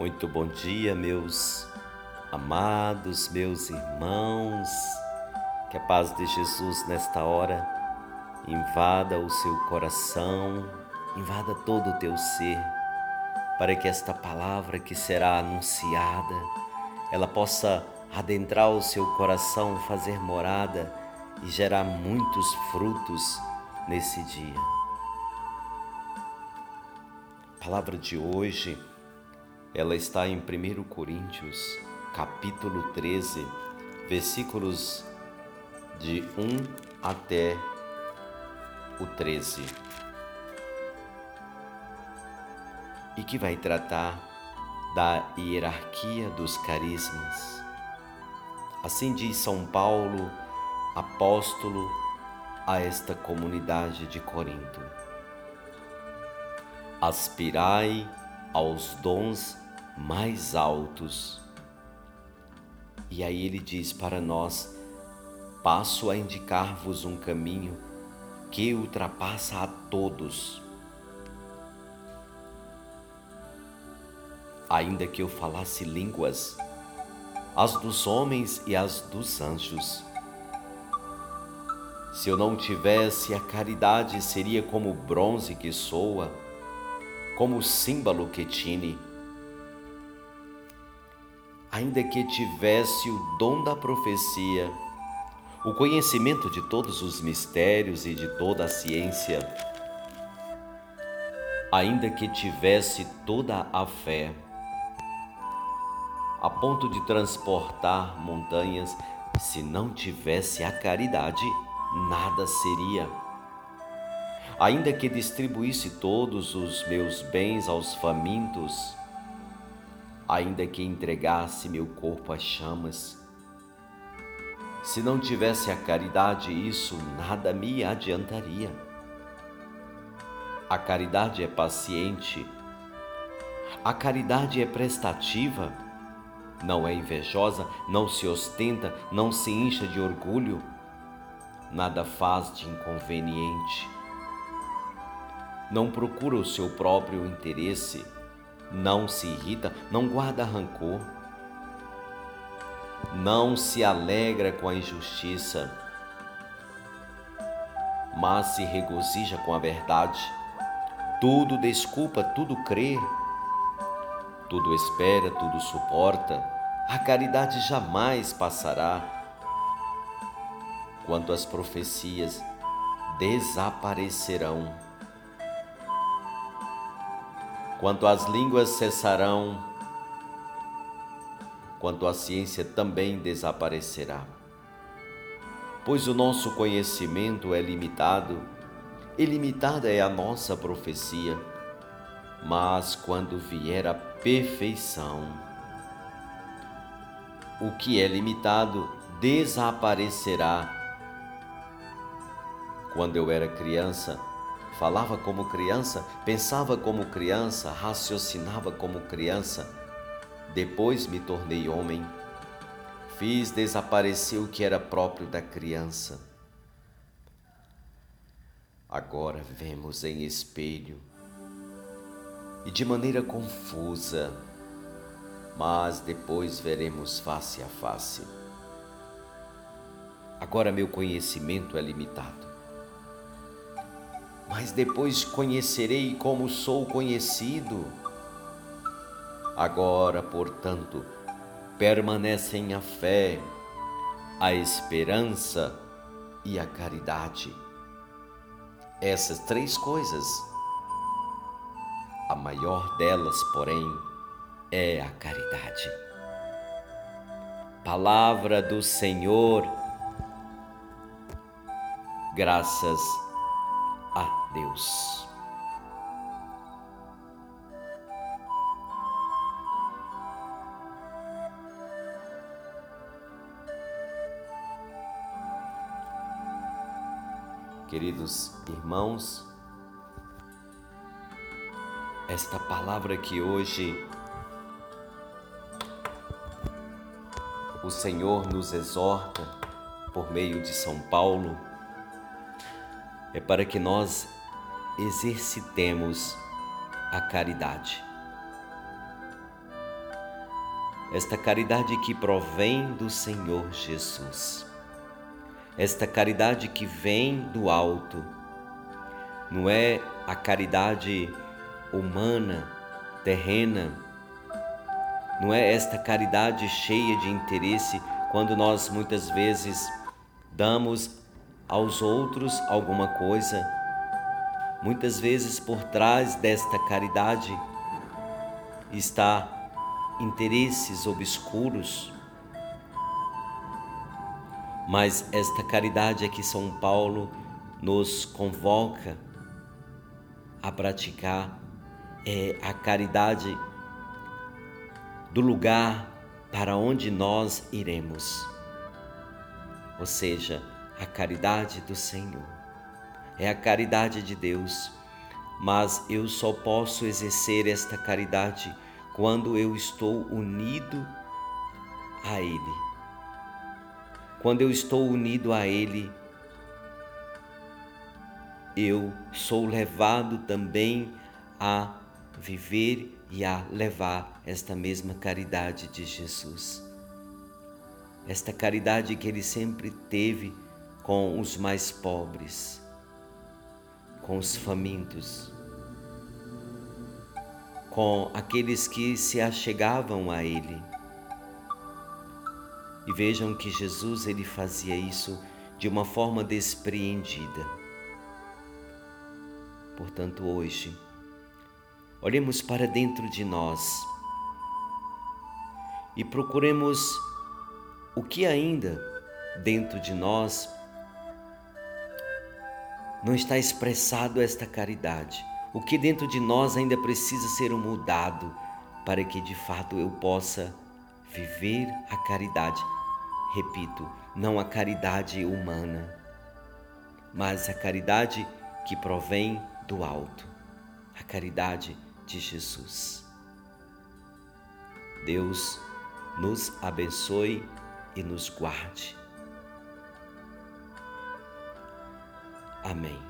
Muito bom dia, meus amados, meus irmãos. Que a paz de Jesus nesta hora invada o seu coração, invada todo o teu ser, para que esta palavra que será anunciada, ela possa adentrar o seu coração, fazer morada e gerar muitos frutos nesse dia. A palavra de hoje ela está em 1 Coríntios, capítulo 13, versículos de 1 até o 13. E que vai tratar da hierarquia dos carismas. Assim diz São Paulo, apóstolo a esta comunidade de Corinto. Aspirai aos dons mais altos. E aí ele diz para nós: passo a indicar-vos um caminho que ultrapassa a todos. Ainda que eu falasse línguas, as dos homens e as dos anjos. Se eu não tivesse a caridade, seria como o bronze que soa como o símbolo que tine. Ainda que tivesse o dom da profecia, o conhecimento de todos os mistérios e de toda a ciência, ainda que tivesse toda a fé, a ponto de transportar montanhas, se não tivesse a caridade, nada seria. Ainda que distribuísse todos os meus bens aos famintos, ainda que entregasse meu corpo às chamas, se não tivesse a caridade, isso nada me adiantaria. A caridade é paciente, a caridade é prestativa, não é invejosa, não se ostenta, não se incha de orgulho, nada faz de inconveniente. Não procura o seu próprio interesse, não se irrita, não guarda rancor, não se alegra com a injustiça, mas se regozija com a verdade. Tudo desculpa, tudo crê, tudo espera, tudo suporta. A caridade jamais passará. Quanto às profecias, desaparecerão quanto as línguas cessarão, quanto a ciência também desaparecerá. Pois o nosso conhecimento é limitado, e limitada é a nossa profecia, mas quando vier a perfeição, o que é limitado desaparecerá. Quando eu era criança, falava como criança, pensava como criança, raciocinava como criança. Depois me tornei homem. Fiz desaparecer o que era próprio da criança. Agora vemos em espelho e de maneira confusa, mas depois veremos face a face. Agora meu conhecimento é limitado mas depois conhecerei como sou conhecido. Agora, portanto, permanecem a fé, a esperança e a caridade. Essas três coisas. A maior delas, porém, é a caridade. Palavra do Senhor, graças a a Deus. Queridos irmãos, esta palavra que hoje o Senhor nos exorta por meio de São Paulo é para que nós exercitemos a caridade. esta caridade que provém do Senhor Jesus, esta caridade que vem do alto, não é a caridade humana, terrena, não é esta caridade cheia de interesse quando nós muitas vezes damos aos outros alguma coisa. Muitas vezes por trás desta caridade está interesses obscuros. Mas esta caridade é que São Paulo nos convoca a praticar é a caridade do lugar para onde nós iremos. Ou seja, a caridade do Senhor. É a caridade de Deus, mas eu só posso exercer esta caridade quando eu estou unido a Ele. Quando eu estou unido a Ele, eu sou levado também a viver e a levar esta mesma caridade de Jesus. Esta caridade que ele sempre teve com os mais pobres, com os famintos, com aqueles que se achegavam a ele. E vejam que Jesus ele fazia isso de uma forma despreendida. Portanto, hoje, olhemos para dentro de nós e procuremos o que ainda dentro de nós não está expressado esta caridade, o que dentro de nós ainda precisa ser mudado para que de fato eu possa viver a caridade. Repito, não a caridade humana, mas a caridade que provém do alto, a caridade de Jesus. Deus nos abençoe e nos guarde. Amém.